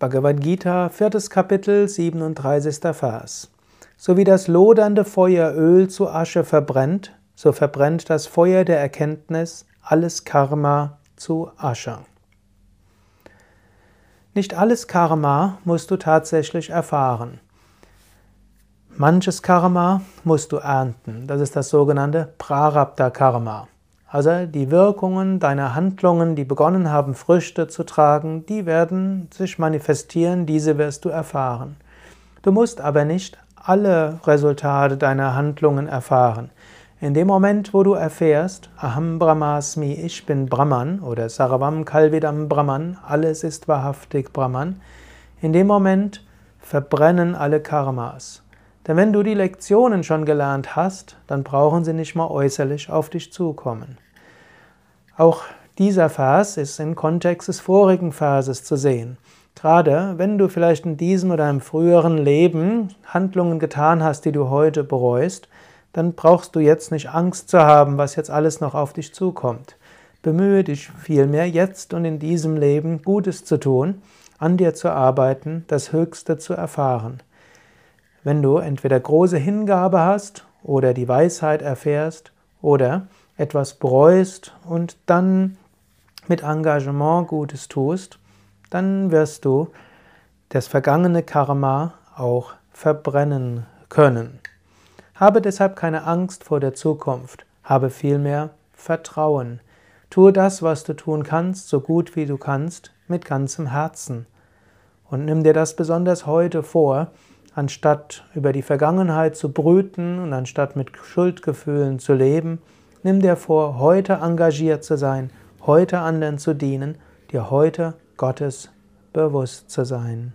Bhagavad Gita, viertes Kapitel, 37. Vers. So wie das lodernde Feuer Öl zu Asche verbrennt, so verbrennt das Feuer der Erkenntnis alles Karma zu Asche. Nicht alles Karma musst du tatsächlich erfahren. Manches Karma musst du ernten. Das ist das sogenannte Prarabdha Karma. Also die Wirkungen deiner Handlungen, die begonnen haben, Früchte zu tragen, die werden sich manifestieren, diese wirst du erfahren. Du musst aber nicht alle Resultate deiner Handlungen erfahren. In dem Moment, wo du erfährst, Aham Brahmasmi, ich bin Brahman oder Sarvam Kalvidam Brahman, alles ist wahrhaftig Brahman, in dem Moment verbrennen alle Karmas. Denn wenn du die Lektionen schon gelernt hast, dann brauchen sie nicht mal äußerlich auf dich zukommen. Auch dieser Vers ist im Kontext des vorigen Verses zu sehen. Gerade wenn du vielleicht in diesem oder einem früheren Leben Handlungen getan hast, die du heute bereust, dann brauchst du jetzt nicht Angst zu haben, was jetzt alles noch auf dich zukommt. Bemühe dich vielmehr jetzt und in diesem Leben Gutes zu tun, an dir zu arbeiten, das Höchste zu erfahren. Wenn du entweder große Hingabe hast oder die Weisheit erfährst oder etwas bereust und dann mit Engagement Gutes tust, dann wirst du das vergangene Karma auch verbrennen können. Habe deshalb keine Angst vor der Zukunft, habe vielmehr Vertrauen. Tue das, was du tun kannst, so gut wie du kannst, mit ganzem Herzen. Und nimm dir das besonders heute vor, anstatt über die Vergangenheit zu brüten und anstatt mit Schuldgefühlen zu leben, nimm dir vor, heute engagiert zu sein, heute anderen zu dienen, dir heute Gottes bewusst zu sein.